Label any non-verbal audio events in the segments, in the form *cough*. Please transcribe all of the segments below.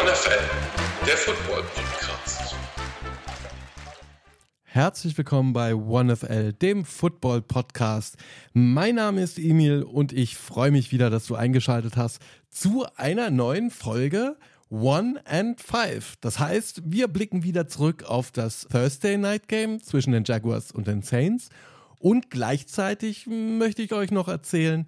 OneFL, der Football Podcast. Herzlich willkommen bei OneFL, dem Football Podcast. Mein Name ist Emil und ich freue mich wieder, dass du eingeschaltet hast zu einer neuen Folge One and Five. Das heißt, wir blicken wieder zurück auf das Thursday Night Game zwischen den Jaguars und den Saints und gleichzeitig möchte ich euch noch erzählen,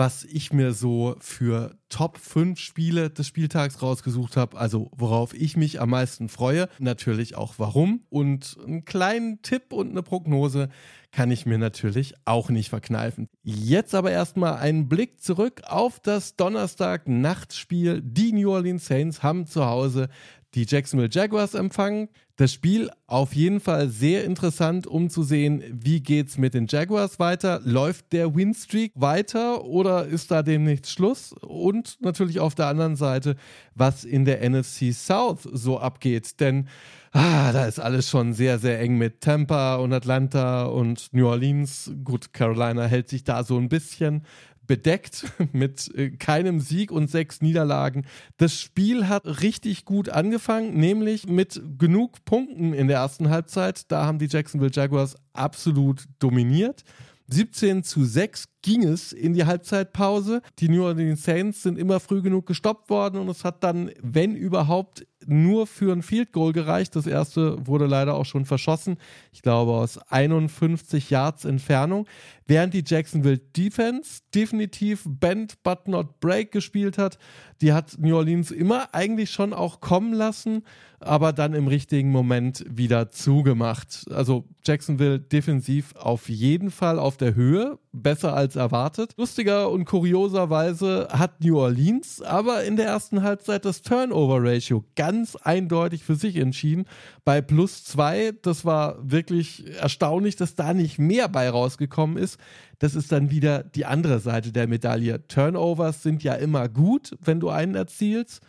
was ich mir so für Top 5 Spiele des Spieltags rausgesucht habe, also worauf ich mich am meisten freue, natürlich auch warum und einen kleinen Tipp und eine Prognose kann ich mir natürlich auch nicht verkneifen. Jetzt aber erstmal einen Blick zurück auf das Donnerstag-Nachtspiel. Die New Orleans Saints haben zu Hause die Jacksonville Jaguars empfangen. Das Spiel auf jeden Fall sehr interessant, um zu sehen, wie geht's mit den Jaguars weiter. Läuft der Winstreak weiter oder ist da demnächst Schluss? Und natürlich auf der anderen Seite, was in der NFC South so abgeht. Denn ah, da ist alles schon sehr, sehr eng mit Tampa und Atlanta und New Orleans. Gut, Carolina hält sich da so ein bisschen bedeckt *laughs* mit äh, keinem Sieg und sechs Niederlagen. Das Spiel hat richtig gut angefangen, nämlich mit genug Punkten in der ersten Halbzeit. Da haben die Jacksonville Jaguars absolut dominiert. 17 zu 6 ging es in die Halbzeitpause. Die New Orleans Saints sind immer früh genug gestoppt worden und es hat dann, wenn überhaupt, nur für ein Field Goal gereicht. Das erste wurde leider auch schon verschossen. Ich glaube aus 51 Yards Entfernung. Während die Jacksonville Defense definitiv Bend but not break gespielt hat. Die hat New Orleans immer eigentlich schon auch kommen lassen, aber dann im richtigen Moment wieder zugemacht. Also Jacksonville defensiv auf jeden Fall auf der Höhe, besser als erwartet. Lustiger und kurioserweise hat New Orleans aber in der ersten Halbzeit das Turnover-Ratio ganz eindeutig für sich entschieden. Bei plus zwei, das war wirklich erstaunlich, dass da nicht mehr bei rausgekommen ist. Das ist dann wieder die andere Seite der Medaille. Turnovers sind ja immer gut, wenn du einen erzielst.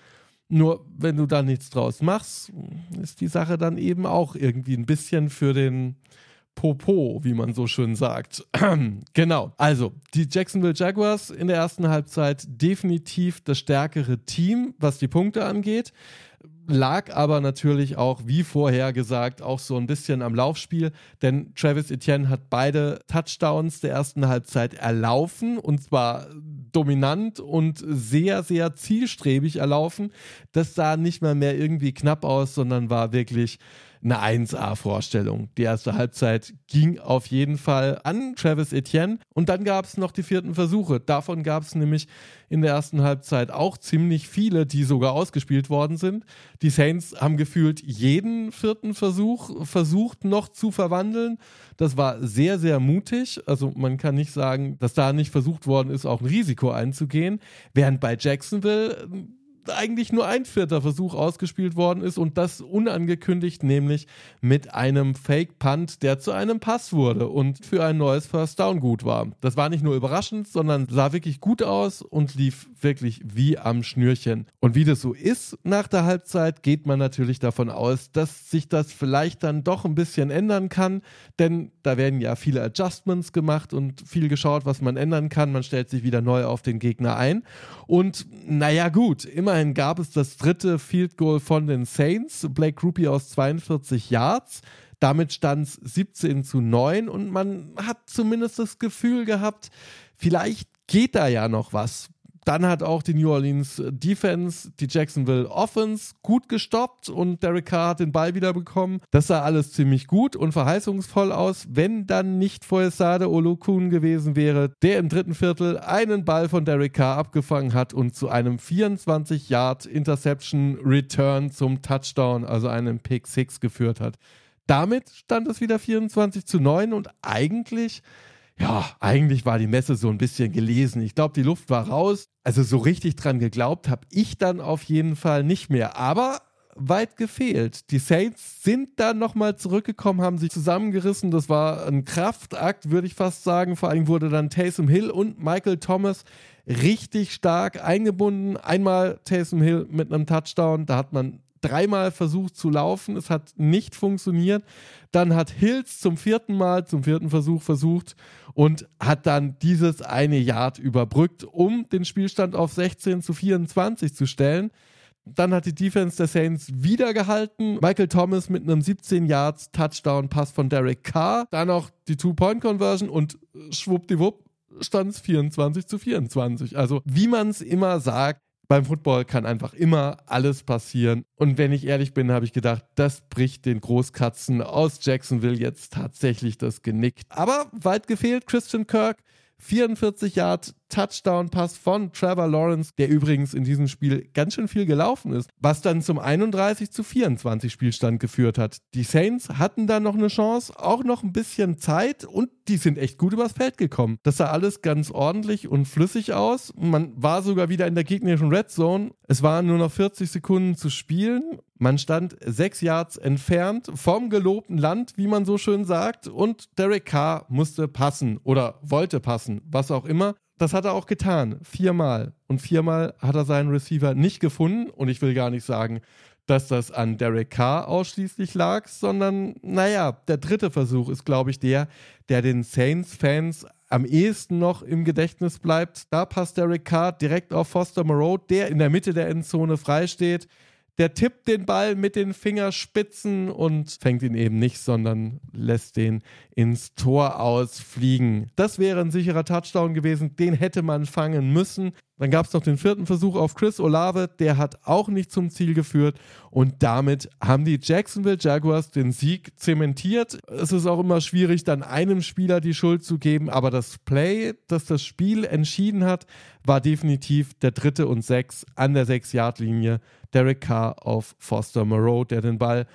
Nur wenn du da nichts draus machst, ist die Sache dann eben auch irgendwie ein bisschen für den Popo, wie man so schön sagt. *clears throat* genau. Also, die Jacksonville Jaguars in der ersten Halbzeit definitiv das stärkere Team, was die Punkte angeht lag aber natürlich auch, wie vorher gesagt, auch so ein bisschen am Laufspiel, denn Travis Etienne hat beide Touchdowns der ersten Halbzeit erlaufen und zwar dominant und sehr, sehr zielstrebig erlaufen. Das sah nicht mal mehr irgendwie knapp aus, sondern war wirklich eine 1A-Vorstellung. Die erste Halbzeit ging auf jeden Fall an Travis Etienne und dann gab es noch die vierten Versuche. Davon gab es nämlich in der ersten Halbzeit auch ziemlich viele, die sogar ausgespielt worden sind. Die Saints haben gefühlt jeden vierten Versuch versucht noch zu verwandeln. Das war sehr, sehr mutig. Also man kann nicht sagen, dass da nicht versucht worden ist, auch ein Risiko einzugehen. Während bei Jacksonville eigentlich nur ein vierter Versuch ausgespielt worden ist und das unangekündigt, nämlich mit einem Fake-Punt, der zu einem Pass wurde und für ein neues First Down gut war. Das war nicht nur überraschend, sondern sah wirklich gut aus und lief wirklich wie am Schnürchen. Und wie das so ist nach der Halbzeit, geht man natürlich davon aus, dass sich das vielleicht dann doch ein bisschen ändern kann, denn da werden ja viele Adjustments gemacht und viel geschaut, was man ändern kann. Man stellt sich wieder neu auf den Gegner ein. Und naja, gut, immerhin gab es das dritte Field Goal von den Saints. Blake Rupi aus 42 Yards. Damit stand es 17 zu 9 und man hat zumindest das Gefühl gehabt, vielleicht geht da ja noch was dann hat auch die New Orleans Defense die Jacksonville Offense gut gestoppt und Derek Carr hat den Ball wieder bekommen. Das sah alles ziemlich gut und verheißungsvoll aus, wenn dann nicht Foyesade Olokun gewesen wäre, der im dritten Viertel einen Ball von Derek Carr abgefangen hat und zu einem 24 Yard Interception Return zum Touchdown, also einem Pick 6 geführt hat. Damit stand es wieder 24 zu 9 und eigentlich ja, eigentlich war die Messe so ein bisschen gelesen. Ich glaube, die Luft war raus. Also so richtig dran geglaubt habe ich dann auf jeden Fall nicht mehr. Aber weit gefehlt. Die Saints sind dann nochmal zurückgekommen, haben sich zusammengerissen. Das war ein Kraftakt, würde ich fast sagen. Vor allem wurde dann Taysom Hill und Michael Thomas richtig stark eingebunden. Einmal Taysom Hill mit einem Touchdown, da hat man dreimal versucht zu laufen, es hat nicht funktioniert. Dann hat Hills zum vierten Mal, zum vierten Versuch versucht und hat dann dieses eine Yard überbrückt, um den Spielstand auf 16 zu 24 zu stellen. Dann hat die Defense der Saints wieder gehalten. Michael Thomas mit einem 17 Yards Touchdown Pass von Derek Carr. Dann auch die Two-Point-Conversion und schwuppdiwupp stand es 24 zu 24. Also wie man es immer sagt, beim Football kann einfach immer alles passieren. Und wenn ich ehrlich bin, habe ich gedacht, das bricht den Großkatzen aus Jacksonville jetzt tatsächlich das Genick. Aber weit gefehlt, Christian Kirk 44 Yard Touchdown-Pass von Trevor Lawrence, der übrigens in diesem Spiel ganz schön viel gelaufen ist, was dann zum 31 zu 24 Spielstand geführt hat. Die Saints hatten da noch eine Chance, auch noch ein bisschen Zeit und die sind echt gut übers Feld gekommen. Das sah alles ganz ordentlich und flüssig aus. Man war sogar wieder in der gegnerischen Red Zone. Es waren nur noch 40 Sekunden zu spielen. Man stand sechs Yards entfernt vom gelobten Land, wie man so schön sagt, und Derek Carr musste passen oder wollte passen, was auch immer. Das hat er auch getan, viermal. Und viermal hat er seinen Receiver nicht gefunden. Und ich will gar nicht sagen, dass das an Derek Carr ausschließlich lag, sondern naja, der dritte Versuch ist, glaube ich, der, der den Saints-Fans am ehesten noch im Gedächtnis bleibt. Da passt Derek Carr direkt auf Foster Moreau, der in der Mitte der Endzone freisteht. Der tippt den Ball mit den Fingerspitzen und fängt ihn eben nicht, sondern lässt den ins Tor ausfliegen. Das wäre ein sicherer Touchdown gewesen, den hätte man fangen müssen. Dann gab es noch den vierten Versuch auf Chris Olave, der hat auch nicht zum Ziel geführt und damit haben die Jacksonville Jaguars den Sieg zementiert. Es ist auch immer schwierig, dann einem Spieler die Schuld zu geben, aber das Play, das das Spiel entschieden hat, war definitiv der dritte und sechs an der Sechs-Yard-Linie Derek Carr auf Foster Moreau, der den Ball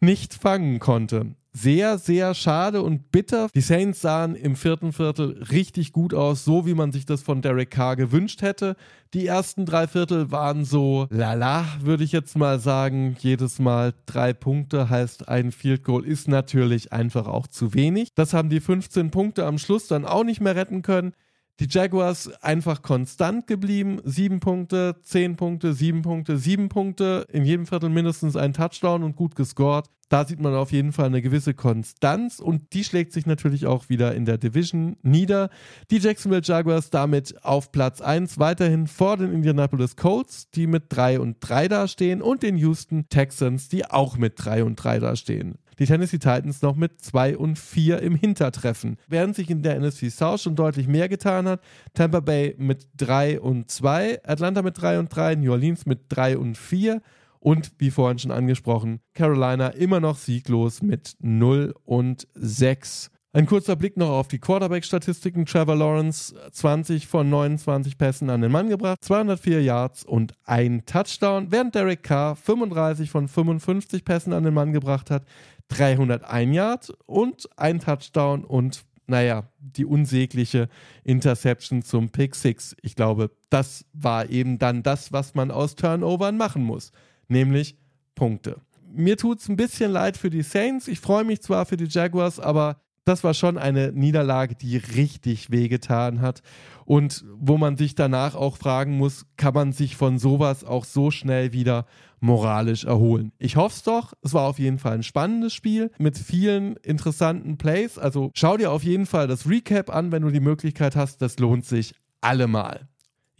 nicht fangen konnte. Sehr, sehr schade und bitter. Die Saints sahen im vierten Viertel richtig gut aus, so wie man sich das von Derek Carr gewünscht hätte. Die ersten drei Viertel waren so lala, würde ich jetzt mal sagen. Jedes Mal drei Punkte heißt ein Field Goal ist natürlich einfach auch zu wenig. Das haben die 15 Punkte am Schluss dann auch nicht mehr retten können. Die Jaguars einfach konstant geblieben. Sieben Punkte, zehn Punkte, sieben Punkte, sieben Punkte. In jedem Viertel mindestens ein Touchdown und gut gescored. Da sieht man auf jeden Fall eine gewisse Konstanz und die schlägt sich natürlich auch wieder in der Division nieder. Die Jacksonville Jaguars damit auf Platz 1 weiterhin vor den Indianapolis Colts, die mit 3 und 3 dastehen und den Houston Texans, die auch mit 3 und 3 dastehen die Tennessee Titans noch mit 2 und 4 im Hintertreffen. Während sich in der NFC South schon deutlich mehr getan hat, Tampa Bay mit 3 und 2, Atlanta mit 3 und 3, New Orleans mit 3 und 4 und wie vorhin schon angesprochen, Carolina immer noch sieglos mit 0 und 6. Ein kurzer Blick noch auf die Quarterback-Statistiken. Trevor Lawrence 20 von 29 Pässen an den Mann gebracht, 204 Yards und ein Touchdown, während Derek Carr 35 von 55 Pässen an den Mann gebracht hat, 301 Yards und ein Touchdown und naja, die unsägliche Interception zum Pick 6. Ich glaube, das war eben dann das, was man aus Turnovern machen muss, nämlich Punkte. Mir tut es ein bisschen leid für die Saints. Ich freue mich zwar für die Jaguars, aber das war schon eine Niederlage, die richtig wehgetan hat und wo man sich danach auch fragen muss, kann man sich von sowas auch so schnell wieder moralisch erholen. Ich hoffe es doch. Es war auf jeden Fall ein spannendes Spiel mit vielen interessanten Plays. Also schau dir auf jeden Fall das Recap an, wenn du die Möglichkeit hast. Das lohnt sich allemal.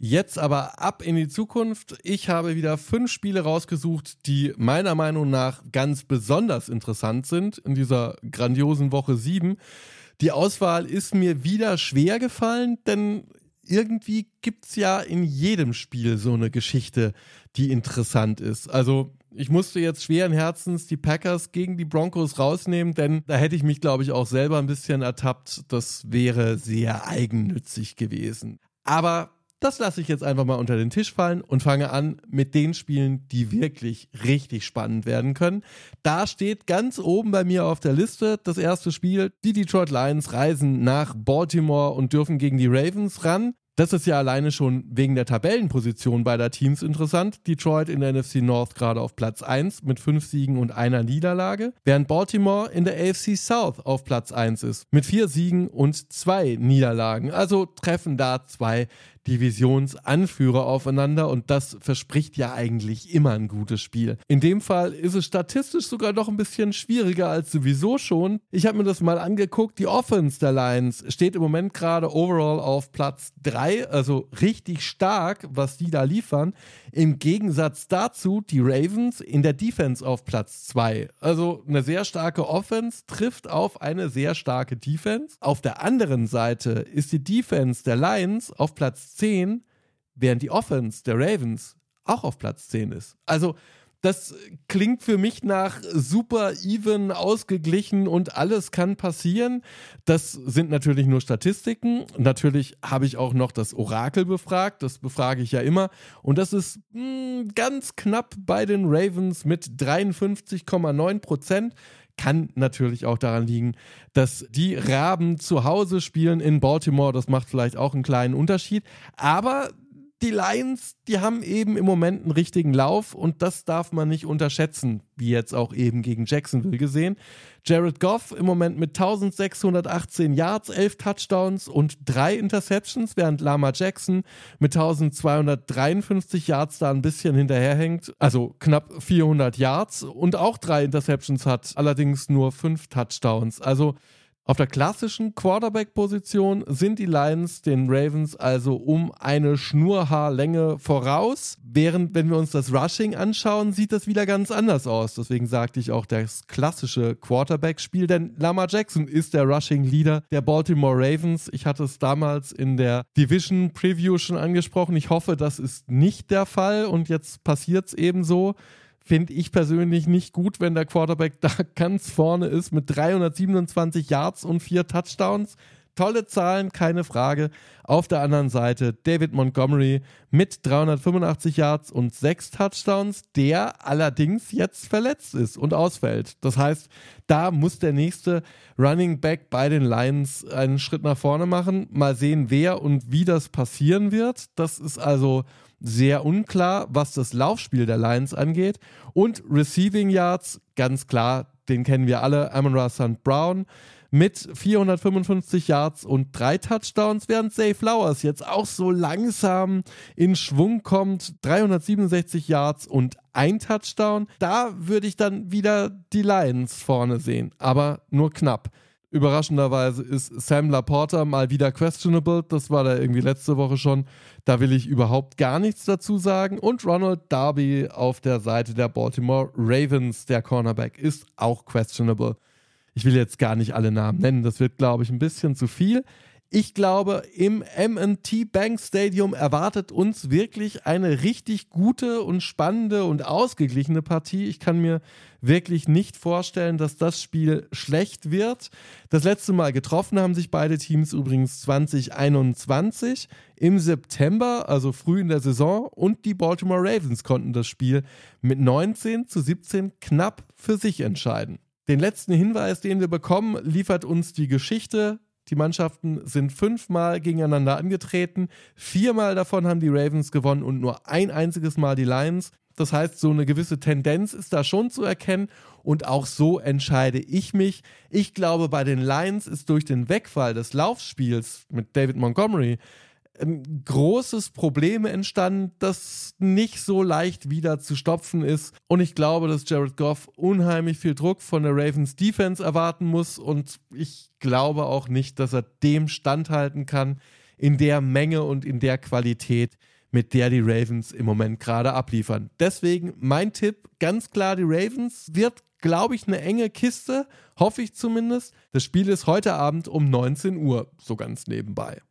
Jetzt aber ab in die Zukunft. Ich habe wieder fünf Spiele rausgesucht, die meiner Meinung nach ganz besonders interessant sind in dieser grandiosen Woche 7. Die Auswahl ist mir wieder schwer gefallen, denn irgendwie gibt es ja in jedem Spiel so eine Geschichte, die interessant ist. Also ich musste jetzt schweren Herzens die Packers gegen die Broncos rausnehmen, denn da hätte ich mich, glaube ich, auch selber ein bisschen ertappt. Das wäre sehr eigennützig gewesen. Aber das lasse ich jetzt einfach mal unter den Tisch fallen und fange an mit den Spielen, die wirklich richtig spannend werden können. Da steht ganz oben bei mir auf der Liste das erste Spiel. Die Detroit Lions reisen nach Baltimore und dürfen gegen die Ravens ran. Das ist ja alleine schon wegen der Tabellenposition beider Teams interessant. Detroit in der NFC North gerade auf Platz 1 mit fünf Siegen und einer Niederlage, während Baltimore in der AFC South auf Platz 1 ist mit vier Siegen und zwei Niederlagen. Also treffen da zwei Divisionsanführer aufeinander und das verspricht ja eigentlich immer ein gutes Spiel. In dem Fall ist es statistisch sogar noch ein bisschen schwieriger als sowieso schon. Ich habe mir das mal angeguckt. Die Offense der Lions steht im Moment gerade overall auf Platz 3, also richtig stark, was die da liefern. Im Gegensatz dazu die Ravens in der Defense auf Platz 2. Also eine sehr starke Offense trifft auf eine sehr starke Defense. Auf der anderen Seite ist die Defense der Lions auf Platz 10, während die Offense der Ravens auch auf Platz 10 ist. Also das klingt für mich nach super even, ausgeglichen und alles kann passieren. Das sind natürlich nur Statistiken. Natürlich habe ich auch noch das Orakel befragt. Das befrage ich ja immer. Und das ist mh, hm, ganz knapp bei den Ravens mit 53,9 Prozent kann natürlich auch daran liegen, dass die Raben zu Hause spielen in Baltimore. Das macht vielleicht auch einen kleinen Unterschied. Aber die Lions, die haben eben im Moment einen richtigen Lauf und das darf man nicht unterschätzen, wie jetzt auch eben gegen Jacksonville gesehen. Jared Goff im Moment mit 1618 Yards, 11 Touchdowns und 3 Interceptions, während Lama Jackson mit 1253 Yards da ein bisschen hinterherhängt, also knapp 400 Yards und auch 3 Interceptions hat, allerdings nur 5 Touchdowns. Also auf der klassischen Quarterback-Position sind die Lions den Ravens also um eine Schnurhaarlänge voraus. Während, wenn wir uns das Rushing anschauen, sieht das wieder ganz anders aus. Deswegen sagte ich auch das klassische Quarterback-Spiel, denn Lamar Jackson ist der Rushing-Leader der Baltimore Ravens. Ich hatte es damals in der Division-Preview schon angesprochen. Ich hoffe, das ist nicht der Fall und jetzt passiert es eben so finde ich persönlich nicht gut, wenn der Quarterback da *laughs* ganz vorne ist mit 327 Yards und vier Touchdowns. Tolle Zahlen, keine Frage. Auf der anderen Seite David Montgomery mit 385 Yards und sechs Touchdowns, der allerdings jetzt verletzt ist und ausfällt. Das heißt, da muss der nächste Running Back bei den Lions einen Schritt nach vorne machen. Mal sehen, wer und wie das passieren wird. Das ist also sehr unklar, was das Laufspiel der Lions angeht. Und Receiving Yards, ganz klar, den kennen wir alle, Amon Ra St. Brown mit 455 Yards und drei Touchdowns, während Zay Flowers jetzt auch so langsam in Schwung kommt. 367 Yards und ein Touchdown. Da würde ich dann wieder die Lions vorne sehen, aber nur knapp. Überraschenderweise ist Sam Laporta mal wieder questionable. Das war da irgendwie letzte Woche schon. Da will ich überhaupt gar nichts dazu sagen. Und Ronald Darby auf der Seite der Baltimore Ravens, der Cornerback, ist auch questionable. Ich will jetzt gar nicht alle Namen nennen. Das wird, glaube ich, ein bisschen zu viel. Ich glaube, im MT Bank Stadium erwartet uns wirklich eine richtig gute und spannende und ausgeglichene Partie. Ich kann mir wirklich nicht vorstellen, dass das Spiel schlecht wird. Das letzte Mal getroffen haben sich beide Teams übrigens 2021 im September, also früh in der Saison, und die Baltimore Ravens konnten das Spiel mit 19 zu 17 knapp für sich entscheiden. Den letzten Hinweis, den wir bekommen, liefert uns die Geschichte die Mannschaften sind fünfmal gegeneinander angetreten. Viermal davon haben die Ravens gewonnen und nur ein einziges Mal die Lions. Das heißt, so eine gewisse Tendenz ist da schon zu erkennen und auch so entscheide ich mich. Ich glaube, bei den Lions ist durch den Wegfall des Laufspiels mit David Montgomery ein großes Problem entstanden, das nicht so leicht wieder zu stopfen ist. Und ich glaube, dass Jared Goff unheimlich viel Druck von der Ravens Defense erwarten muss. Und ich glaube auch nicht, dass er dem standhalten kann in der Menge und in der Qualität, mit der die Ravens im Moment gerade abliefern. Deswegen mein Tipp, ganz klar, die Ravens wird, glaube ich, eine enge Kiste, hoffe ich zumindest. Das Spiel ist heute Abend um 19 Uhr, so ganz nebenbei.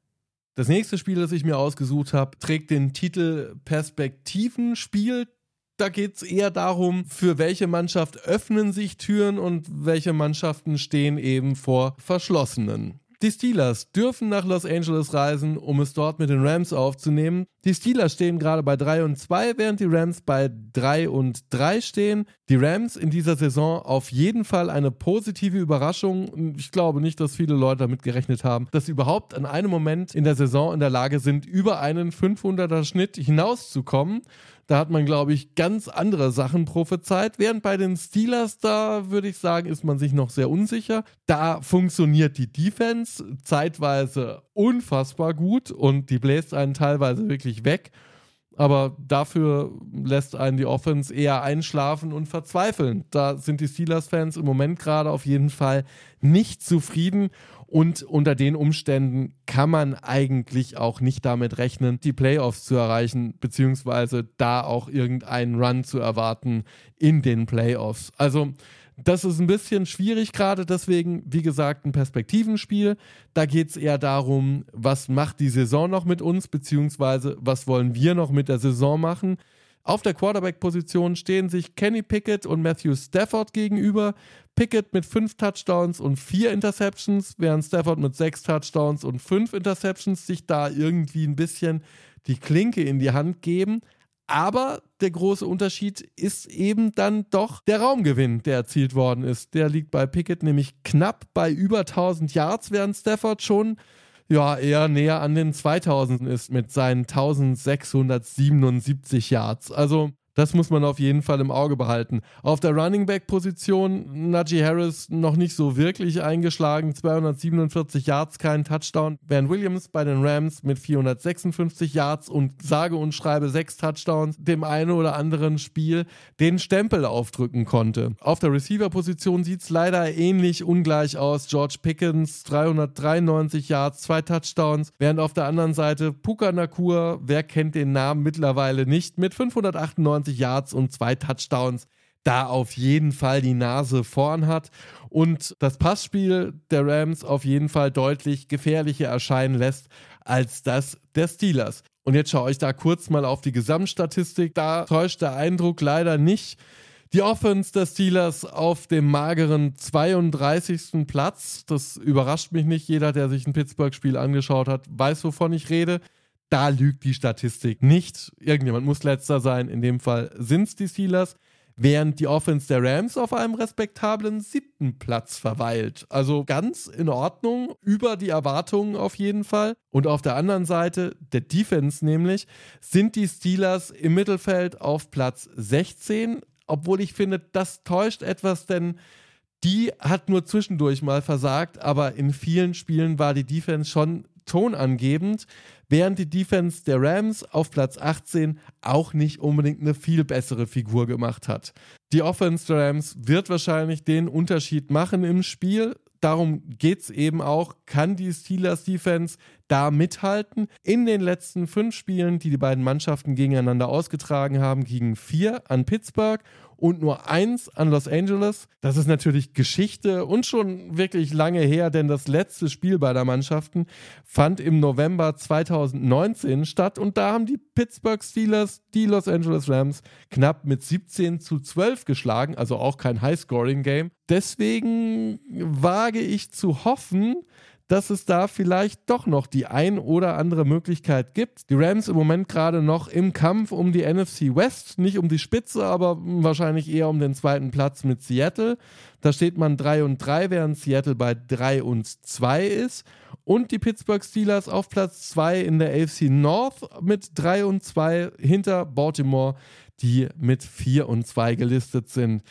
Das nächste Spiel, das ich mir ausgesucht habe, trägt den Titel Perspektivenspiel. Da geht es eher darum, für welche Mannschaft öffnen sich Türen und welche Mannschaften stehen eben vor verschlossenen. Die Steelers dürfen nach Los Angeles reisen, um es dort mit den Rams aufzunehmen. Die Steelers stehen gerade bei 3 und 2, während die Rams bei 3 und 3 stehen. Die Rams in dieser Saison auf jeden Fall eine positive Überraschung. Ich glaube nicht, dass viele Leute damit gerechnet haben, dass sie überhaupt an einem Moment in der Saison in der Lage sind, über einen 500er Schnitt hinauszukommen. Da hat man, glaube ich, ganz andere Sachen prophezeit. Während bei den Steelers, da würde ich sagen, ist man sich noch sehr unsicher. Da funktioniert die Defense zeitweise unfassbar gut und die bläst einen teilweise wirklich weg. Aber dafür lässt einen die Offense eher einschlafen und verzweifeln. Da sind die Steelers-Fans im Moment gerade auf jeden Fall nicht zufrieden. Und unter den Umständen kann man eigentlich auch nicht damit rechnen, die Playoffs zu erreichen, beziehungsweise da auch irgendeinen Run zu erwarten in den Playoffs. Also das ist ein bisschen schwierig gerade, deswegen, wie gesagt, ein Perspektivenspiel. Da geht es eher darum, was macht die Saison noch mit uns, beziehungsweise was wollen wir noch mit der Saison machen. Auf der Quarterback-Position stehen sich Kenny Pickett und Matthew Stafford gegenüber. Pickett mit fünf Touchdowns und vier Interceptions, während Stafford mit sechs Touchdowns und fünf Interceptions sich da irgendwie ein bisschen die Klinke in die Hand geben. Aber der große Unterschied ist eben dann doch der Raumgewinn, der erzielt worden ist. Der liegt bei Pickett nämlich knapp bei über 1000 Yards, während Stafford schon ja eher näher an den 2000 ist mit seinen 1677 Yards. Also das muss man auf jeden Fall im Auge behalten. Auf der Running Back Position Najee Harris noch nicht so wirklich eingeschlagen, 247 Yards, kein Touchdown. Ben Williams bei den Rams mit 456 Yards und sage und schreibe sechs Touchdowns dem einen oder anderen Spiel den Stempel aufdrücken konnte. Auf der Receiver Position sieht es leider ähnlich ungleich aus. George Pickens 393 Yards, zwei Touchdowns, während auf der anderen Seite Puka Nakur, wer kennt den Namen mittlerweile nicht, mit 598 120 Yards und zwei Touchdowns da auf jeden Fall die Nase vorn hat und das Passspiel der Rams auf jeden Fall deutlich gefährlicher erscheinen lässt als das der Steelers. Und jetzt schaue ich da kurz mal auf die Gesamtstatistik. Da täuscht der Eindruck leider nicht. Die Offense der Steelers auf dem mageren 32. Platz. Das überrascht mich nicht. Jeder, der sich ein Pittsburgh-Spiel angeschaut hat, weiß, wovon ich rede da lügt die Statistik nicht. Irgendjemand muss letzter sein. In dem Fall sind es die Steelers. Während die Offense der Rams auf einem respektablen siebten Platz verweilt. Also ganz in Ordnung, über die Erwartungen auf jeden Fall. Und auf der anderen Seite, der Defense nämlich, sind die Steelers im Mittelfeld auf Platz 16. Obwohl ich finde, das täuscht etwas, denn die hat nur zwischendurch mal versagt, aber in vielen Spielen war die Defense schon tonangebend, während die Defense der Rams auf Platz 18 auch nicht unbedingt eine viel bessere Figur gemacht hat. Die Offense der Rams wird wahrscheinlich den Unterschied machen im Spiel. Darum geht es eben auch, kann die Steelers Defense da mithalten? In den letzten fünf Spielen, die die beiden Mannschaften gegeneinander ausgetragen haben, gegen vier an Pittsburgh und nur eins an Los Angeles. Das ist natürlich Geschichte und schon wirklich lange her, denn das letzte Spiel beider Mannschaften fand im November 2019 statt und da haben die Pittsburgh Steelers die Los Angeles Rams knapp mit 17 zu 12 geschlagen, also auch kein High-Scoring-Game. Deswegen wage ich zu hoffen, dass es da vielleicht doch noch die ein oder andere Möglichkeit gibt. Die Rams im Moment gerade noch im Kampf um die NFC West, nicht um die Spitze, aber wahrscheinlich eher um den zweiten Platz mit Seattle. Da steht man 3 und 3, während Seattle bei 3 und 2 ist. Und die Pittsburgh Steelers auf Platz 2 in der AFC North mit 3 und 2 hinter Baltimore, die mit 4 und 2 gelistet sind.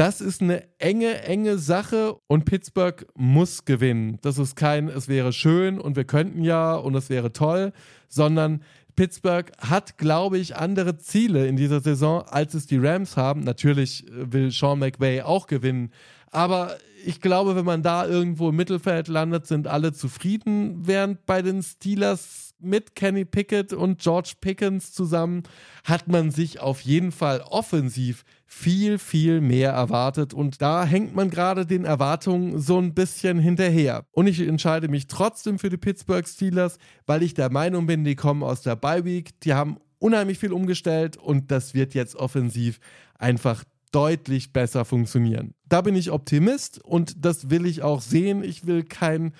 Das ist eine enge, enge Sache und Pittsburgh muss gewinnen. Das ist kein, es wäre schön und wir könnten ja und es wäre toll, sondern Pittsburgh hat, glaube ich, andere Ziele in dieser Saison, als es die Rams haben. Natürlich will Sean McVay auch gewinnen, aber ich glaube, wenn man da irgendwo im Mittelfeld landet, sind alle zufrieden, während bei den Steelers mit Kenny Pickett und George Pickens zusammen hat man sich auf jeden Fall offensiv viel, viel mehr erwartet. Und da hängt man gerade den Erwartungen so ein bisschen hinterher. Und ich entscheide mich trotzdem für die Pittsburgh Steelers, weil ich der Meinung bin, die kommen aus der Bye Week. Die haben unheimlich viel umgestellt und das wird jetzt offensiv einfach deutlich besser funktionieren. Da bin ich Optimist und das will ich auch sehen. Ich will kein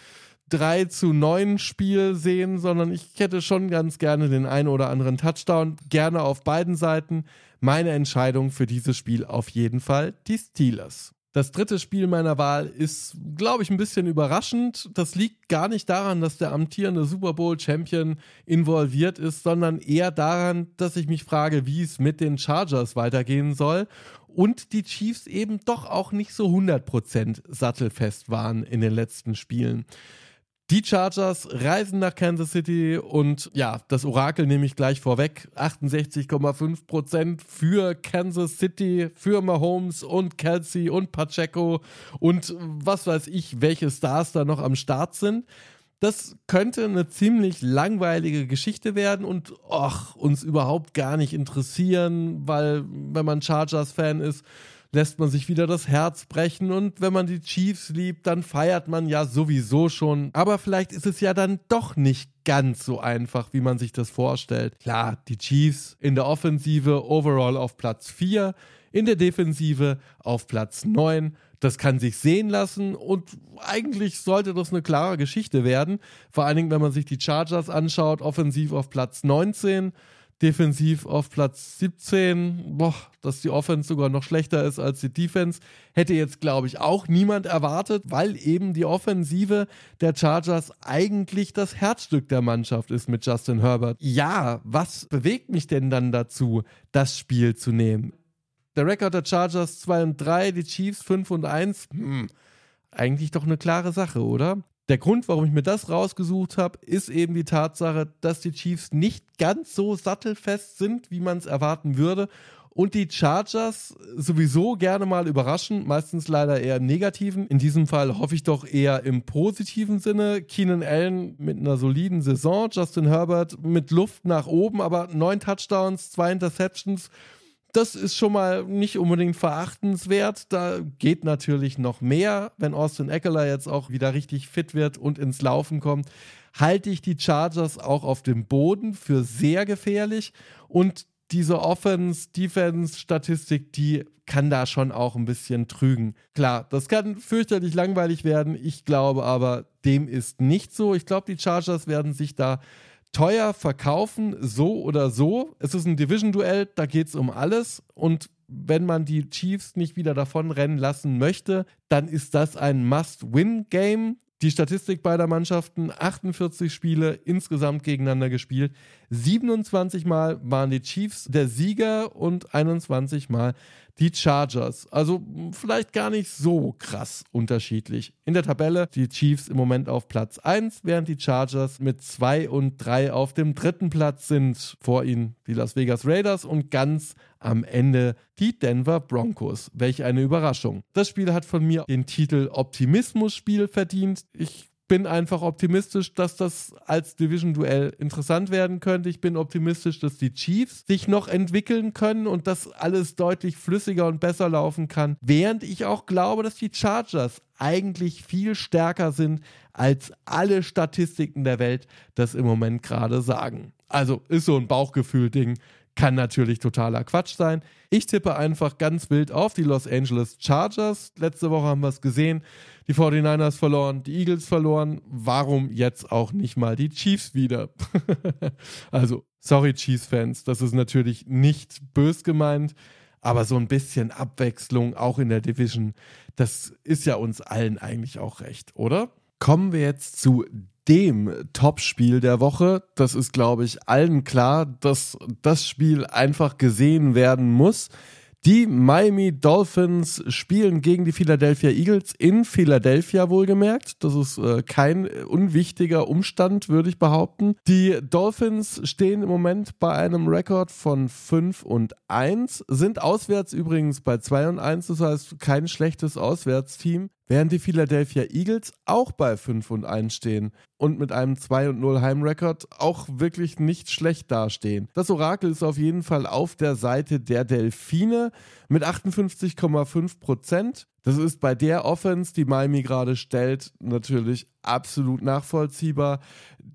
3 zu 9 Spiel sehen, sondern ich hätte schon ganz gerne den einen oder anderen Touchdown, gerne auf beiden Seiten. Meine Entscheidung für dieses Spiel auf jeden Fall die Steelers. Das dritte Spiel meiner Wahl ist, glaube ich, ein bisschen überraschend. Das liegt gar nicht daran, dass der amtierende Super Bowl Champion involviert ist, sondern eher daran, dass ich mich frage, wie es mit den Chargers weitergehen soll und die Chiefs eben doch auch nicht so 100% sattelfest waren in den letzten Spielen. Die Chargers reisen nach Kansas City und ja, das Orakel nehme ich gleich vorweg. 68,5% für Kansas City, für Mahomes und Kelsey und Pacheco und was weiß ich, welche Stars da noch am Start sind. Das könnte eine ziemlich langweilige Geschichte werden und och, uns überhaupt gar nicht interessieren, weil wenn man Chargers-Fan ist, lässt man sich wieder das Herz brechen und wenn man die Chiefs liebt, dann feiert man ja sowieso schon. Aber vielleicht ist es ja dann doch nicht ganz so einfach, wie man sich das vorstellt. Klar, die Chiefs in der Offensive overall auf Platz 4, in der Defensive auf Platz 9. Das kann sich sehen lassen und eigentlich sollte das eine klare Geschichte werden. Vor allen Dingen, wenn man sich die Chargers anschaut, offensiv auf Platz 19 defensiv auf Platz 17. Boah, dass die Offense sogar noch schlechter ist als die Defense, hätte jetzt, glaube ich, auch niemand erwartet, weil eben die Offensive der Chargers eigentlich das Herzstück der Mannschaft ist mit Justin Herbert. Ja, was bewegt mich denn dann dazu, das Spiel zu nehmen? Der Rekord der Chargers 2 und 3, die Chiefs 5 und 1. Hm, eigentlich doch eine klare Sache, oder? Der Grund, warum ich mir das rausgesucht habe, ist eben die Tatsache, dass die Chiefs nicht ganz so sattelfest sind, wie man es erwarten würde. Und die Chargers sowieso gerne mal überraschen, meistens leider eher im negativen. In diesem Fall hoffe ich doch eher im positiven Sinne. Keenan Allen mit einer soliden Saison, Justin Herbert mit Luft nach oben, aber neun Touchdowns, zwei Interceptions das ist schon mal nicht unbedingt verachtenswert. Da geht natürlich noch mehr. Wenn Austin Eckler jetzt auch wieder richtig fit wird und ins Laufen kommt, halte ich die Chargers auch auf dem Boden für sehr gefährlich. Und diese Offense-Defense-Statistik, die kann da schon auch ein bisschen trügen. Klar, das kann fürchterlich langweilig werden. Ich glaube aber, dem ist nicht so. Ich glaube, die Chargers werden sich da teuer verkaufen, so oder so. Es ist ein Division-Duell, da geht es um alles. Und wenn man die Chiefs nicht wieder davon rennen lassen möchte, dann ist das ein Must-Win-Game. Die Statistik beider Mannschaften, 48 Spiele insgesamt gegeneinander gespielt. 27 Mal waren die Chiefs der Sieger und 21 Mal die Chargers. Also vielleicht gar nicht so krass unterschiedlich. In der Tabelle die Chiefs im Moment auf Platz 1, während die Chargers mit 2 und 3 auf dem dritten Platz sind. Vor ihnen die Las Vegas Raiders und ganz am Ende die Denver Broncos. Welch eine Überraschung. Das Spiel hat von mir den Titel Optimismus-Spiel verdient. Ich bin einfach optimistisch, dass das als Division-Duell interessant werden könnte. Ich bin optimistisch, dass die Chiefs sich noch entwickeln können und dass alles deutlich flüssiger und besser laufen kann. Während ich auch glaube, dass die Chargers eigentlich viel stärker sind, als alle Statistiken der Welt das im Moment gerade sagen. Also ist so ein Bauchgefühl-Ding. Kann natürlich totaler Quatsch sein. Ich tippe einfach ganz wild auf die Los Angeles Chargers. Letzte Woche haben wir es gesehen. Die 49ers verloren, die Eagles verloren. Warum jetzt auch nicht mal die Chiefs wieder? *laughs* also, sorry, Chiefs-Fans, das ist natürlich nicht bös gemeint, aber so ein bisschen Abwechslung auch in der Division, das ist ja uns allen eigentlich auch recht, oder? Kommen wir jetzt zu dem Topspiel der Woche. Das ist, glaube ich, allen klar, dass das Spiel einfach gesehen werden muss. Die Miami Dolphins spielen gegen die Philadelphia Eagles in Philadelphia wohlgemerkt. Das ist äh, kein unwichtiger Umstand, würde ich behaupten. Die Dolphins stehen im Moment bei einem Rekord von 5 und 1, sind auswärts übrigens bei 2 und 1, das heißt kein schlechtes Auswärtsteam während die Philadelphia Eagles auch bei 5 und 1 stehen und mit einem 2 und 0 Heimrekord auch wirklich nicht schlecht dastehen. Das Orakel ist auf jeden Fall auf der Seite der Delfine mit 58,5 Prozent. Das ist bei der Offense, die Miami gerade stellt, natürlich absolut nachvollziehbar.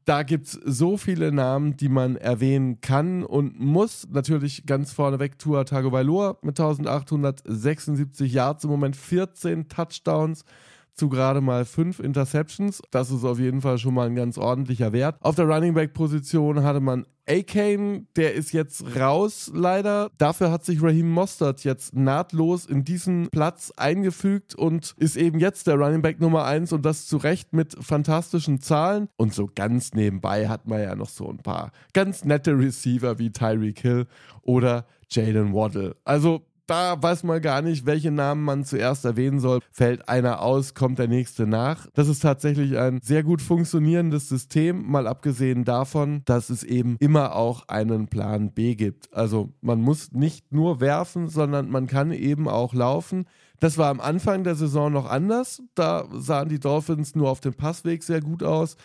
Da gibt es so viele Namen, die man erwähnen kann und muss. Natürlich ganz vorneweg Tua Tagovailoa mit 1876 Yards im Moment, 14 Touchdowns. Zu gerade mal fünf Interceptions. Das ist auf jeden Fall schon mal ein ganz ordentlicher Wert. Auf der Running Back Position hatte man A-Kane, der ist jetzt raus, leider. Dafür hat sich Raheem Mostert jetzt nahtlos in diesen Platz eingefügt und ist eben jetzt der Running Back Nummer 1 und das zu Recht mit fantastischen Zahlen. Und so ganz nebenbei hat man ja noch so ein paar ganz nette Receiver wie Tyreek Hill oder Jalen Waddle. Also da weiß man gar nicht, welche Namen man zuerst erwähnen soll. Fällt einer aus, kommt der nächste nach. Das ist tatsächlich ein sehr gut funktionierendes System, mal abgesehen davon, dass es eben immer auch einen Plan B gibt. Also man muss nicht nur werfen, sondern man kann eben auch laufen. Das war am Anfang der Saison noch anders. Da sahen die Dolphins nur auf dem Passweg sehr gut aus.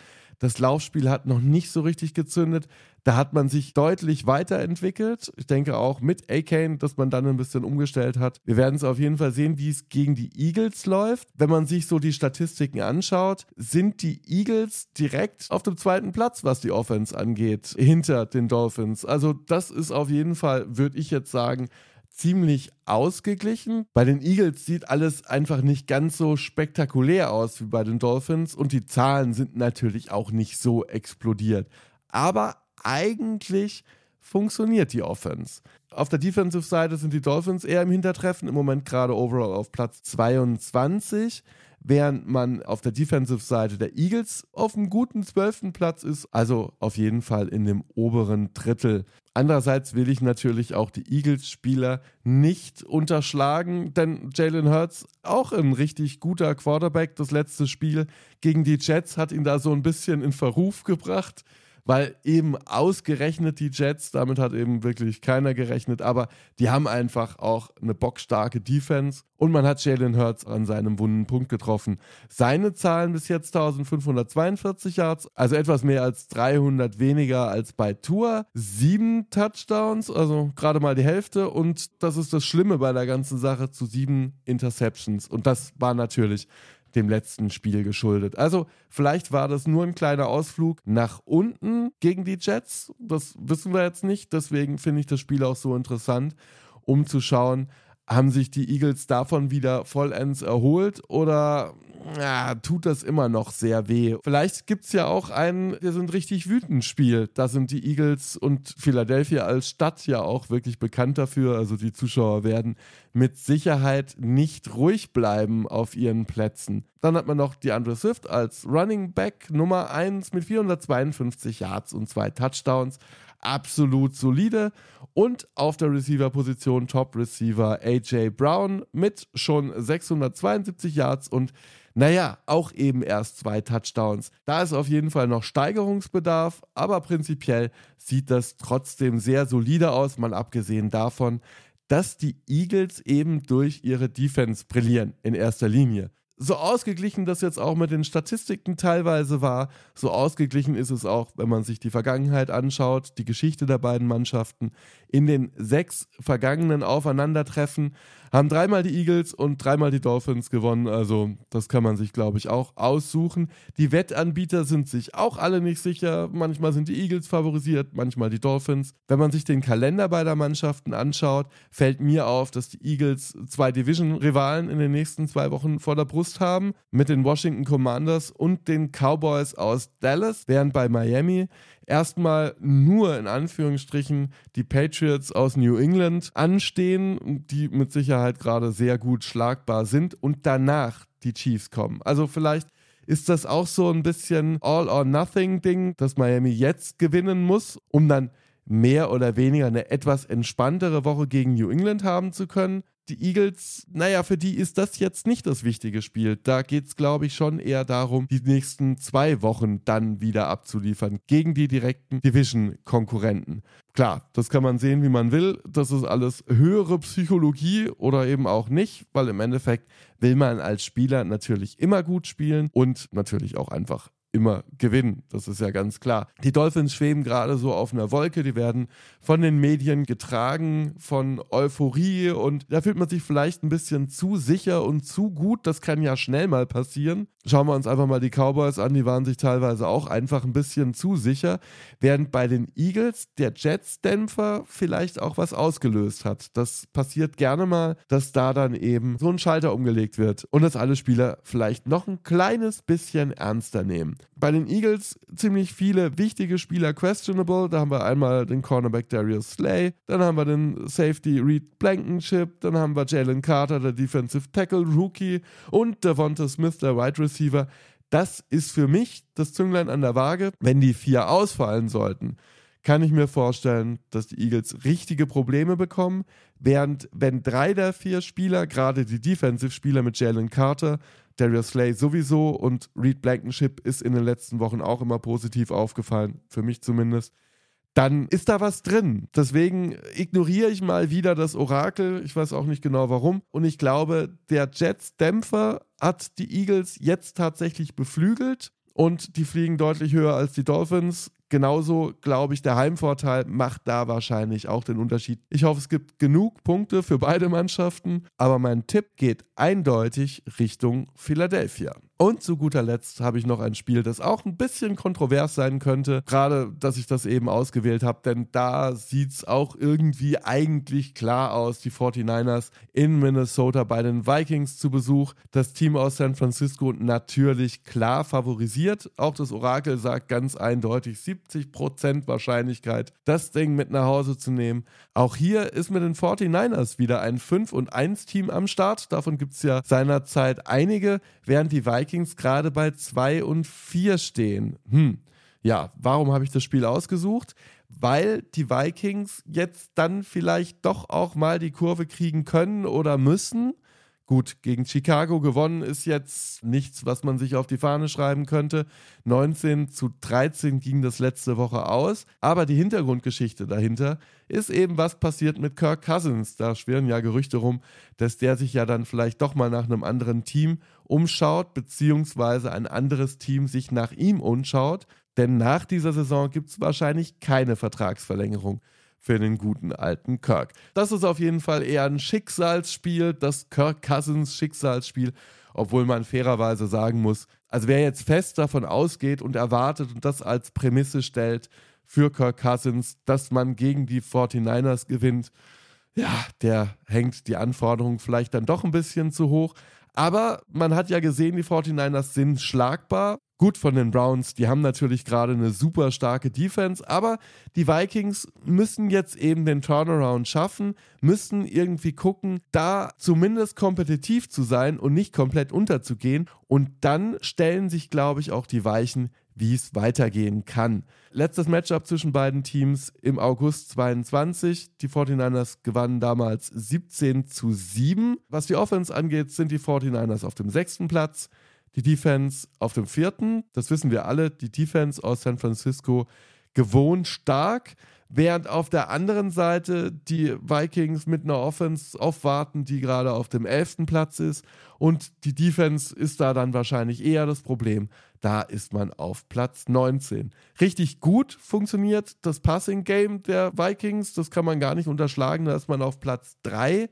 Das Laufspiel hat noch nicht so richtig gezündet. Da hat man sich deutlich weiterentwickelt. Ich denke auch mit A-Kane, dass man dann ein bisschen umgestellt hat. Wir werden es auf jeden Fall sehen, wie es gegen die Eagles läuft. Wenn man sich so die Statistiken anschaut, sind die Eagles direkt auf dem zweiten Platz, was die Offense angeht, hinter den Dolphins. Also das ist auf jeden Fall, würde ich jetzt sagen, ziemlich ausgeglichen. Bei den Eagles sieht alles einfach nicht ganz so spektakulär aus wie bei den Dolphins und die Zahlen sind natürlich auch nicht so explodiert. Aber eigentlich funktioniert die Offense. Auf der Defensive-Seite sind die Dolphins eher im Hintertreffen, im Moment gerade overall auf Platz 22 während man auf der Defensive-Seite der Eagles auf einem guten zwölften Platz ist, also auf jeden Fall in dem oberen Drittel. Andererseits will ich natürlich auch die Eagles-Spieler nicht unterschlagen, denn Jalen Hurts, auch ein richtig guter Quarterback, das letzte Spiel gegen die Jets hat ihn da so ein bisschen in Verruf gebracht weil eben ausgerechnet die Jets, damit hat eben wirklich keiner gerechnet, aber die haben einfach auch eine bockstarke Defense und man hat Jalen Hurts an seinem wunden Punkt getroffen. Seine Zahlen bis jetzt 1542 Yards, also etwas mehr als 300 weniger als bei Tour. Sieben Touchdowns, also gerade mal die Hälfte und das ist das Schlimme bei der ganzen Sache zu sieben Interceptions und das war natürlich dem letzten Spiel geschuldet. Also vielleicht war das nur ein kleiner Ausflug nach unten gegen die Jets. Das wissen wir jetzt nicht. Deswegen finde ich das Spiel auch so interessant, um zu schauen, haben sich die Eagles davon wieder vollends erholt oder ja, tut das immer noch sehr weh. Vielleicht gibt es ja auch ein, wir sind richtig wütend Spiel. Da sind die Eagles und Philadelphia als Stadt ja auch wirklich bekannt dafür. Also die Zuschauer werden mit Sicherheit nicht ruhig bleiben auf ihren Plätzen. Dann hat man noch die Andre Swift als Running Back Nummer 1 mit 452 Yards und zwei Touchdowns absolut solide. Und auf der Receiver-Position Top Receiver AJ Brown mit schon 672 Yards und naja, auch eben erst zwei Touchdowns. Da ist auf jeden Fall noch Steigerungsbedarf, aber prinzipiell sieht das trotzdem sehr solide aus, mal abgesehen davon, dass die Eagles eben durch ihre Defense brillieren in erster Linie so ausgeglichen das jetzt auch mit den Statistiken teilweise war, so ausgeglichen ist es auch, wenn man sich die Vergangenheit anschaut, die Geschichte der beiden Mannschaften. In den sechs vergangenen Aufeinandertreffen haben dreimal die Eagles und dreimal die Dolphins gewonnen. Also das kann man sich, glaube ich, auch aussuchen. Die Wettanbieter sind sich auch alle nicht sicher. Manchmal sind die Eagles favorisiert, manchmal die Dolphins. Wenn man sich den Kalender beider Mannschaften anschaut, fällt mir auf, dass die Eagles zwei Division-Rivalen in den nächsten zwei Wochen vor der Brust haben mit den Washington Commanders und den Cowboys aus Dallas, während bei Miami erstmal nur in Anführungsstrichen die Patriots aus New England anstehen, die mit Sicherheit gerade sehr gut schlagbar sind und danach die Chiefs kommen. Also vielleicht ist das auch so ein bisschen All-or-Nothing-Ding, dass Miami jetzt gewinnen muss, um dann mehr oder weniger eine etwas entspanntere Woche gegen New England haben zu können die Eagles, naja, für die ist das jetzt nicht das wichtige Spiel. Da geht es, glaube ich, schon eher darum, die nächsten zwei Wochen dann wieder abzuliefern gegen die direkten Division-Konkurrenten. Klar, das kann man sehen, wie man will. Das ist alles höhere Psychologie oder eben auch nicht, weil im Endeffekt will man als Spieler natürlich immer gut spielen und natürlich auch einfach immer gewinnen. Das ist ja ganz klar. Die Dolphins schweben gerade so auf einer Wolke. Die werden von den Medien getragen, von Euphorie und da fühlt man sich vielleicht ein bisschen zu sicher und zu gut. Das kann ja schnell mal passieren. Schauen wir uns einfach mal die Cowboys an. Die waren sich teilweise auch einfach ein bisschen zu sicher. Während bei den Eagles der Jets-Dämpfer vielleicht auch was ausgelöst hat. Das passiert gerne mal, dass da dann eben so ein Schalter umgelegt wird und dass alle Spieler vielleicht noch ein kleines bisschen ernster nehmen. Bei den Eagles ziemlich viele wichtige Spieler questionable. Da haben wir einmal den Cornerback Darius Slay, dann haben wir den Safety Reed Blankenship, dann haben wir Jalen Carter, der Defensive Tackle Rookie und Devonta Smith, der Wide Receiver. Das ist für mich das Zünglein an der Waage. Wenn die vier ausfallen sollten, kann ich mir vorstellen, dass die Eagles richtige Probleme bekommen, während wenn drei der vier Spieler, gerade die Defensive-Spieler mit Jalen Carter, Darius Slay sowieso und Reed Blankenship ist in den letzten Wochen auch immer positiv aufgefallen, für mich zumindest, dann ist da was drin. Deswegen ignoriere ich mal wieder das Orakel. Ich weiß auch nicht genau warum. Und ich glaube, der Jets-Dämpfer hat die Eagles jetzt tatsächlich beflügelt und die fliegen deutlich höher als die Dolphins. Genauso glaube ich, der Heimvorteil macht da wahrscheinlich auch den Unterschied. Ich hoffe, es gibt genug Punkte für beide Mannschaften, aber mein Tipp geht eindeutig Richtung Philadelphia. Und zu guter Letzt habe ich noch ein Spiel, das auch ein bisschen kontrovers sein könnte. Gerade, dass ich das eben ausgewählt habe, denn da sieht es auch irgendwie eigentlich klar aus. Die 49ers in Minnesota bei den Vikings zu Besuch. Das Team aus San Francisco natürlich klar favorisiert. Auch das Orakel sagt ganz eindeutig 70% Wahrscheinlichkeit, das Ding mit nach Hause zu nehmen. Auch hier ist mit den 49ers wieder ein 5 und 1 Team am Start. Davon gibt es ja seinerzeit einige, während die Vikings gerade bei 2 und 4 stehen. Hm. Ja, warum habe ich das Spiel ausgesucht? Weil die Vikings jetzt dann vielleicht doch auch mal die Kurve kriegen können oder müssen. Gut, gegen Chicago gewonnen ist jetzt nichts, was man sich auf die Fahne schreiben könnte. 19 zu 13 ging das letzte Woche aus. Aber die Hintergrundgeschichte dahinter ist eben, was passiert mit Kirk Cousins. Da schwirren ja Gerüchte rum, dass der sich ja dann vielleicht doch mal nach einem anderen Team umschaut, beziehungsweise ein anderes Team sich nach ihm umschaut. Denn nach dieser Saison gibt es wahrscheinlich keine Vertragsverlängerung für den guten alten Kirk. Das ist auf jeden Fall eher ein Schicksalsspiel, das Kirk Cousins Schicksalsspiel, obwohl man fairerweise sagen muss, also wer jetzt fest davon ausgeht und erwartet und das als Prämisse stellt für Kirk Cousins, dass man gegen die 49ers gewinnt, ja, der hängt die Anforderungen vielleicht dann doch ein bisschen zu hoch. Aber man hat ja gesehen, die 49ers sind schlagbar Gut von den Browns, die haben natürlich gerade eine super starke Defense, aber die Vikings müssen jetzt eben den Turnaround schaffen, müssen irgendwie gucken, da zumindest kompetitiv zu sein und nicht komplett unterzugehen. Und dann stellen sich, glaube ich, auch die Weichen, wie es weitergehen kann. Letztes Matchup zwischen beiden Teams im August 22. Die 49ers gewannen damals 17 zu 7. Was die Offense angeht, sind die 49ers auf dem sechsten Platz die Defense auf dem vierten. Das wissen wir alle. Die Defense aus San Francisco gewohnt stark, während auf der anderen Seite die Vikings mit einer Offense aufwarten, die gerade auf dem elften Platz ist. Und die Defense ist da dann wahrscheinlich eher das Problem. Da ist man auf Platz 19. Richtig gut funktioniert das Passing Game der Vikings. Das kann man gar nicht unterschlagen. Da ist man auf Platz 3.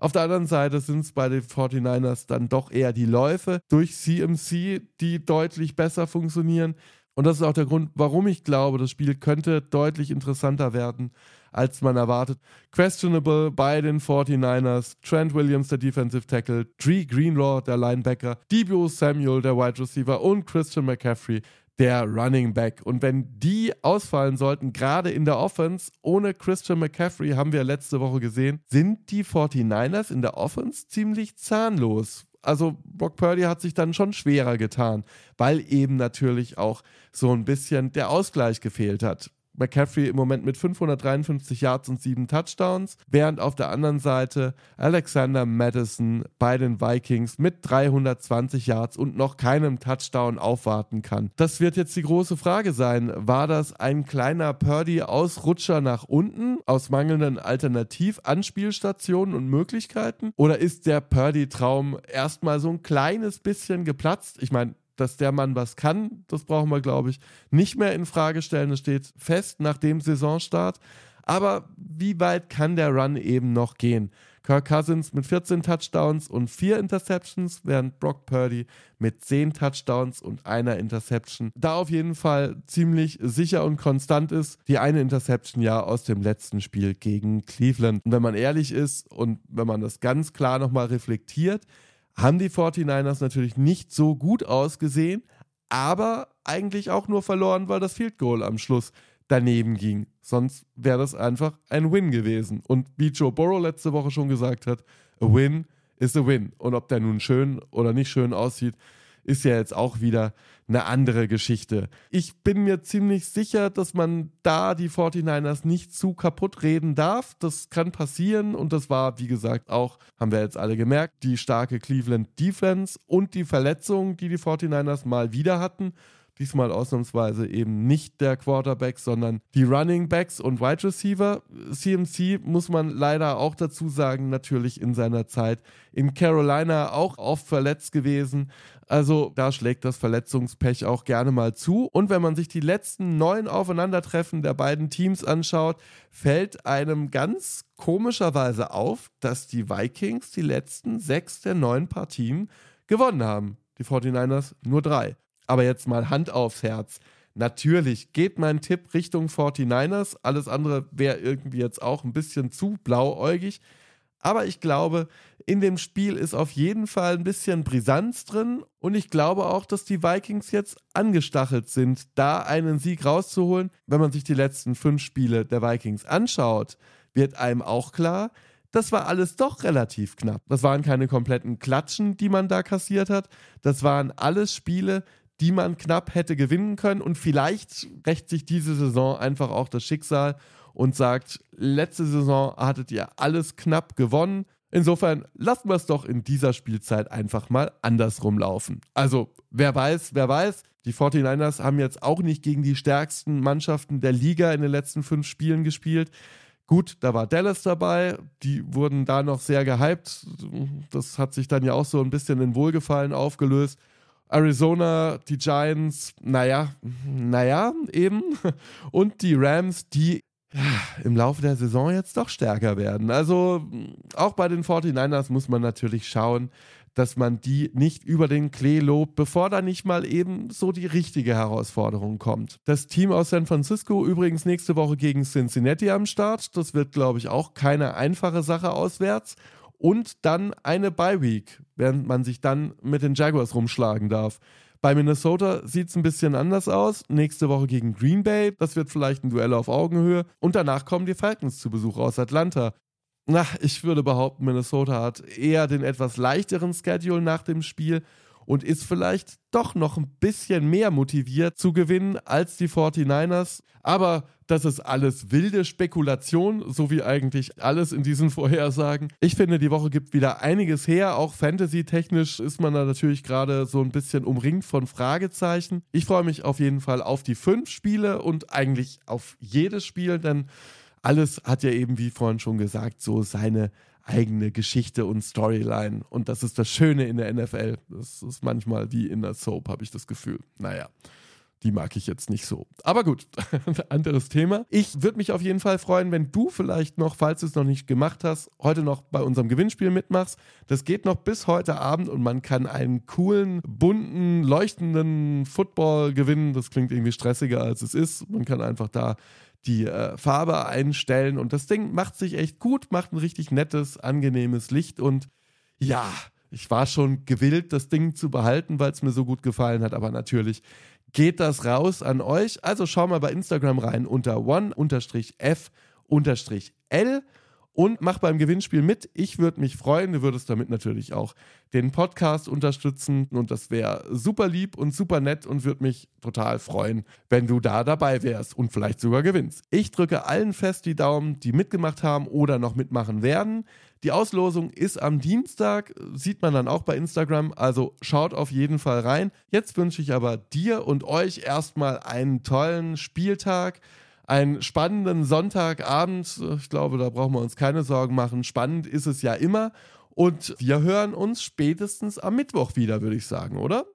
Auf der anderen Seite sind es bei den 49ers dann doch eher die Läufe durch CMC, die deutlich besser funktionieren. Und das ist auch der Grund, warum ich glaube, das Spiel könnte deutlich interessanter werden, als man erwartet. Questionable bei den 49ers, Trent Williams, der Defensive Tackle, Dree Greenlaw, der Linebacker, Debo Samuel, der Wide Receiver und Christian McCaffrey, der Running Back. Und wenn die ausfallen sollten, gerade in der Offense, ohne Christian McCaffrey, haben wir letzte Woche gesehen, sind die 49ers in der Offense ziemlich zahnlos. Also Brock Purdy hat sich dann schon schwerer getan, weil eben natürlich auch so ein bisschen der Ausgleich gefehlt hat. McCaffrey im Moment mit 553 Yards und 7 Touchdowns, während auf der anderen Seite Alexander Madison bei den Vikings mit 320 Yards und noch keinem Touchdown aufwarten kann. Das wird jetzt die große Frage sein. War das ein kleiner Purdy-Ausrutscher nach unten aus mangelnden Alternativ-Anspielstationen und Möglichkeiten? Oder ist der Purdy-Traum erstmal so ein kleines bisschen geplatzt? Ich meine, dass der Mann was kann, das brauchen wir, glaube ich, nicht mehr in Frage stellen. Es steht fest nach dem Saisonstart. Aber wie weit kann der Run eben noch gehen? Kirk Cousins mit 14 Touchdowns und 4 Interceptions, während Brock Purdy mit 10 Touchdowns und einer Interception da auf jeden Fall ziemlich sicher und konstant ist. Die eine Interception ja aus dem letzten Spiel gegen Cleveland. Und wenn man ehrlich ist und wenn man das ganz klar nochmal reflektiert, haben die 49ers natürlich nicht so gut ausgesehen, aber eigentlich auch nur verloren, weil das Field Goal am Schluss daneben ging. Sonst wäre das einfach ein Win gewesen. Und wie Joe Burrow letzte Woche schon gesagt hat, a win is a win. Und ob der nun schön oder nicht schön aussieht, ist ja jetzt auch wieder eine andere Geschichte. Ich bin mir ziemlich sicher, dass man da die 49ers nicht zu kaputt reden darf. Das kann passieren und das war, wie gesagt, auch, haben wir jetzt alle gemerkt, die starke Cleveland Defense und die Verletzungen, die die 49ers mal wieder hatten. Diesmal ausnahmsweise eben nicht der Quarterback, sondern die Running Backs und Wide Receiver. CMC muss man leider auch dazu sagen, natürlich in seiner Zeit in Carolina auch oft verletzt gewesen. Also da schlägt das Verletzungspech auch gerne mal zu. Und wenn man sich die letzten neun Aufeinandertreffen der beiden Teams anschaut, fällt einem ganz komischerweise auf, dass die Vikings die letzten sechs der neun Partien gewonnen haben. Die 49ers nur drei. Aber jetzt mal Hand aufs Herz. Natürlich geht mein Tipp Richtung 49ers. Alles andere wäre irgendwie jetzt auch ein bisschen zu blauäugig. Aber ich glaube, in dem Spiel ist auf jeden Fall ein bisschen Brisanz drin. Und ich glaube auch, dass die Vikings jetzt angestachelt sind, da einen Sieg rauszuholen. Wenn man sich die letzten fünf Spiele der Vikings anschaut, wird einem auch klar, das war alles doch relativ knapp. Das waren keine kompletten Klatschen, die man da kassiert hat. Das waren alles Spiele, die man knapp hätte gewinnen können. Und vielleicht rächt sich diese Saison einfach auch das Schicksal und sagt, letzte Saison hattet ihr alles knapp gewonnen. Insofern lassen wir es doch in dieser Spielzeit einfach mal andersrum laufen. Also, wer weiß, wer weiß. Die 49ers haben jetzt auch nicht gegen die stärksten Mannschaften der Liga in den letzten fünf Spielen gespielt. Gut, da war Dallas dabei, die wurden da noch sehr gehypt. Das hat sich dann ja auch so ein bisschen in Wohlgefallen aufgelöst. Arizona, die Giants, naja, naja, eben. Und die Rams, die im Laufe der Saison jetzt doch stärker werden. Also auch bei den 49ers muss man natürlich schauen, dass man die nicht über den Klee lobt, bevor da nicht mal eben so die richtige Herausforderung kommt. Das Team aus San Francisco übrigens nächste Woche gegen Cincinnati am Start. Das wird, glaube ich, auch keine einfache Sache auswärts und dann eine Bye Week, während man sich dann mit den Jaguars rumschlagen darf. Bei Minnesota sieht es ein bisschen anders aus. Nächste Woche gegen Green Bay. Das wird vielleicht ein Duell auf Augenhöhe. Und danach kommen die Falcons zu Besuch aus Atlanta. Na, ich würde behaupten, Minnesota hat eher den etwas leichteren Schedule nach dem Spiel und ist vielleicht doch noch ein bisschen mehr motiviert zu gewinnen als die 49ers. Aber das ist alles wilde Spekulation, so wie eigentlich alles in diesen Vorhersagen. Ich finde, die Woche gibt wieder einiges her. Auch fantasy-technisch ist man da natürlich gerade so ein bisschen umringt von Fragezeichen. Ich freue mich auf jeden Fall auf die fünf Spiele und eigentlich auf jedes Spiel, denn alles hat ja eben, wie vorhin schon gesagt, so seine eigene Geschichte und Storyline. Und das ist das Schöne in der NFL. Das ist manchmal wie in der Soap, habe ich das Gefühl. Naja. Die mag ich jetzt nicht so. Aber gut, *laughs* anderes Thema. Ich würde mich auf jeden Fall freuen, wenn du vielleicht noch, falls du es noch nicht gemacht hast, heute noch bei unserem Gewinnspiel mitmachst. Das geht noch bis heute Abend und man kann einen coolen, bunten, leuchtenden Football gewinnen. Das klingt irgendwie stressiger als es ist. Man kann einfach da die äh, Farbe einstellen und das Ding macht sich echt gut, macht ein richtig nettes, angenehmes Licht und ja, ich war schon gewillt, das Ding zu behalten, weil es mir so gut gefallen hat, aber natürlich geht das raus an euch. Also schau mal bei Instagram rein unter one-f-l und mach beim Gewinnspiel mit. Ich würde mich freuen. Du würdest damit natürlich auch den Podcast unterstützen und das wäre super lieb und super nett und würde mich total freuen, wenn du da dabei wärst und vielleicht sogar gewinnst. Ich drücke allen fest die Daumen, die mitgemacht haben oder noch mitmachen werden. Die Auslosung ist am Dienstag, sieht man dann auch bei Instagram, also schaut auf jeden Fall rein. Jetzt wünsche ich aber dir und euch erstmal einen tollen Spieltag einen spannenden Sonntagabend. Ich glaube, da brauchen wir uns keine Sorgen machen. Spannend ist es ja immer. Und wir hören uns spätestens am Mittwoch wieder, würde ich sagen, oder?